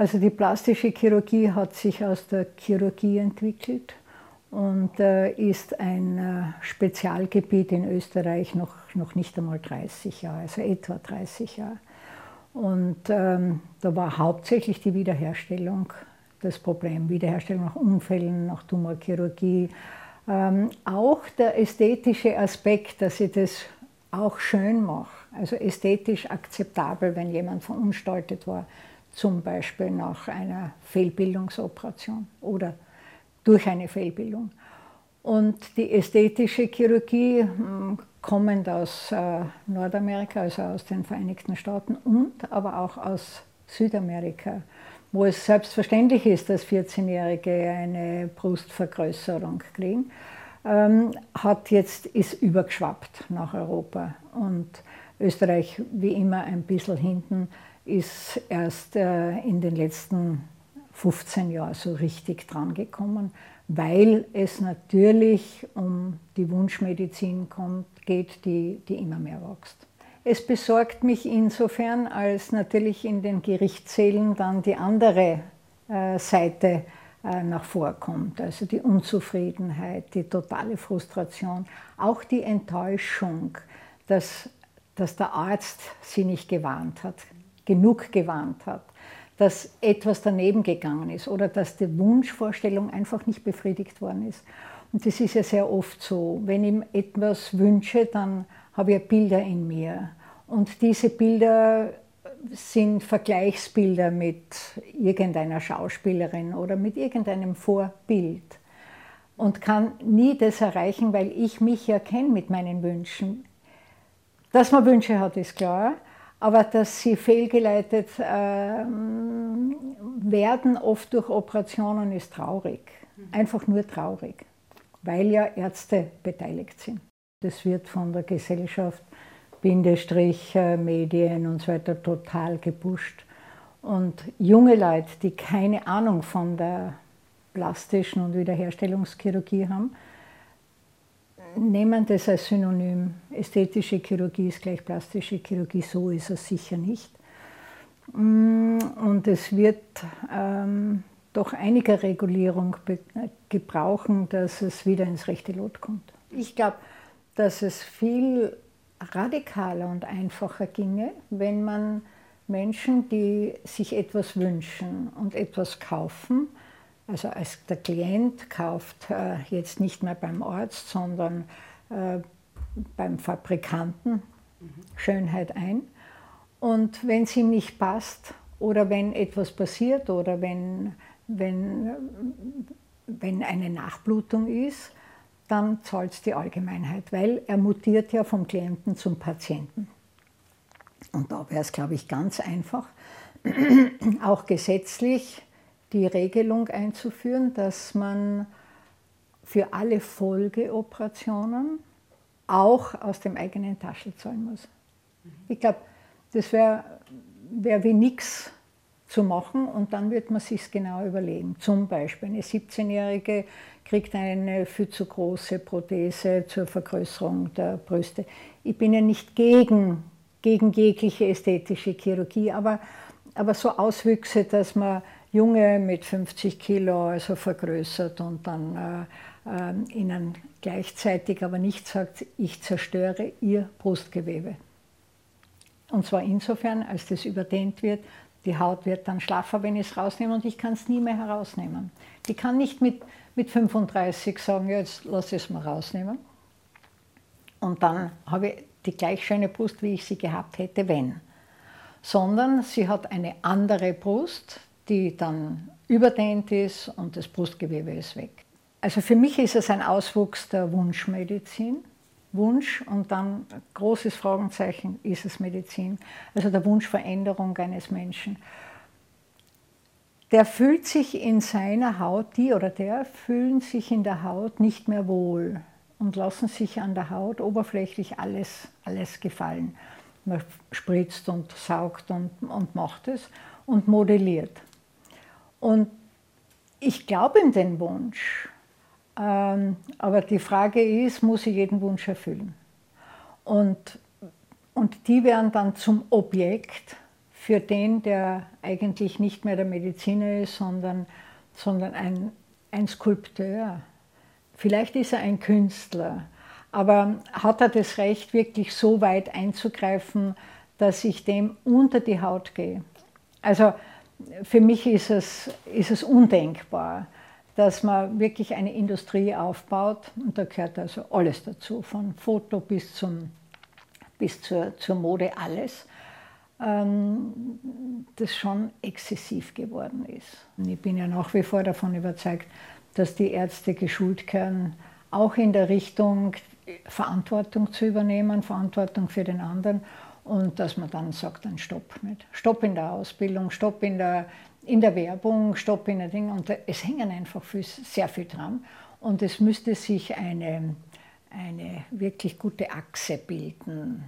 Also die plastische Chirurgie hat sich aus der Chirurgie entwickelt und äh, ist ein äh, Spezialgebiet in Österreich noch, noch nicht einmal 30 Jahre, also etwa 30 Jahre. Und ähm, da war hauptsächlich die Wiederherstellung das Problem, Wiederherstellung nach Unfällen, nach Tumorchirurgie. Ähm, auch der ästhetische Aspekt, dass ich das auch schön mache, also ästhetisch akzeptabel, wenn jemand verunstaltet war, zum Beispiel nach einer Fehlbildungsoperation oder durch eine Fehlbildung. Und die ästhetische Chirurgie hm, kommend aus äh, Nordamerika, also aus den Vereinigten Staaten und aber auch aus Südamerika, wo es selbstverständlich ist, dass 14-Jährige eine Brustvergrößerung kriegen, ähm, hat jetzt, ist übergeschwappt nach Europa. Und Österreich, wie immer, ein bisschen hinten, ist erst äh, in den letzten 15 Jahren so richtig drangekommen, weil es natürlich um die Wunschmedizin kommt, geht, die, die immer mehr wächst. Es besorgt mich insofern, als natürlich in den Gerichtssälen dann die andere äh, Seite äh, nach vorkommt, also die Unzufriedenheit, die totale Frustration, auch die Enttäuschung, dass, dass der Arzt sie nicht gewarnt hat, genug gewarnt hat, dass etwas daneben gegangen ist oder dass die Wunschvorstellung einfach nicht befriedigt worden ist. Und das ist ja sehr oft so. Wenn ich etwas wünsche, dann habe ich Bilder in mir. Und diese Bilder sind Vergleichsbilder mit irgendeiner Schauspielerin oder mit irgendeinem Vorbild. Und kann nie das erreichen, weil ich mich ja kenne mit meinen Wünschen. Dass man Wünsche hat, ist klar. Aber dass sie fehlgeleitet äh, werden, oft durch Operationen, ist traurig. Einfach nur traurig weil ja Ärzte beteiligt sind. Das wird von der Gesellschaft, Bindestrich, Medien und so weiter total gepusht. Und junge Leute, die keine Ahnung von der plastischen und Wiederherstellungschirurgie haben, nehmen das als Synonym. Ästhetische Chirurgie ist gleich plastische Chirurgie, so ist es sicher nicht. Mm, und es wird ähm, doch einiger Regulierung gebrauchen, dass es wieder ins rechte Lot kommt. Ich glaube, dass es viel radikaler und einfacher ginge, wenn man Menschen, die sich etwas wünschen und etwas kaufen, also als der Klient kauft äh, jetzt nicht mehr beim Arzt, sondern äh, beim Fabrikanten. Schönheit ein. Und wenn es ihm nicht passt oder wenn etwas passiert oder wenn wenn, wenn eine Nachblutung ist, dann zahlt es die Allgemeinheit, weil er mutiert ja vom Klienten zum Patienten. Und da wäre es, glaube ich, ganz einfach, auch gesetzlich die Regelung einzuführen, dass man für alle Folgeoperationen auch aus dem eigenen Taschel zahlen muss. Ich glaube, das wäre wär wie nichts zu machen und dann wird man sich genau überlegen. Zum Beispiel eine 17-Jährige kriegt eine viel zu große Prothese zur Vergrößerung der Brüste. Ich bin ja nicht gegen, gegen jegliche ästhetische Chirurgie, aber, aber so Auswüchse, dass man Junge mit 50 Kilo also vergrößert und dann äh, äh, ihnen gleichzeitig aber nicht sagt, ich zerstöre ihr Brustgewebe. Und zwar insofern, als das überdehnt wird, die Haut wird dann schlaffer, wenn ich es rausnehme und ich kann es nie mehr herausnehmen. Die kann nicht mit, mit 35 sagen, jetzt lass es mal rausnehmen. Und dann habe ich die gleich schöne Brust, wie ich sie gehabt hätte, wenn. Sondern sie hat eine andere Brust, die dann überdehnt ist und das Brustgewebe ist weg. Also für mich ist es ein Auswuchs der Wunschmedizin. Wunsch und dann großes Fragezeichen, ist es Medizin? Also der Wunsch Veränderung eines Menschen. Der fühlt sich in seiner Haut, die oder der fühlen sich in der Haut nicht mehr wohl und lassen sich an der Haut oberflächlich alles, alles gefallen. Man spritzt und saugt und, und macht es und modelliert. Und ich glaube in den Wunsch, ähm, aber die Frage ist, muss ich jeden Wunsch erfüllen? Und, und die werden dann zum Objekt für den, der eigentlich nicht mehr der Mediziner ist, sondern, sondern ein, ein Skulpteur. Vielleicht ist er ein Künstler, aber hat er das Recht, wirklich so weit einzugreifen, dass ich dem unter die Haut gehe? Also für mich ist es, ist es undenkbar, dass man wirklich eine Industrie aufbaut und da gehört also alles dazu, von Foto bis, zum, bis zur, zur Mode, alles, ähm, das schon exzessiv geworden ist. Und ich bin ja nach wie vor davon überzeugt, dass die Ärzte geschult können, auch in der Richtung Verantwortung zu übernehmen, Verantwortung für den anderen und dass man dann sagt, dann Stopp. Nicht? Stopp in der Ausbildung, Stopp in der, in der Werbung, Stopp in der Dinge. Und es hängen einfach viel, sehr viel dran. Und es müsste sich eine, eine wirklich gute Achse bilden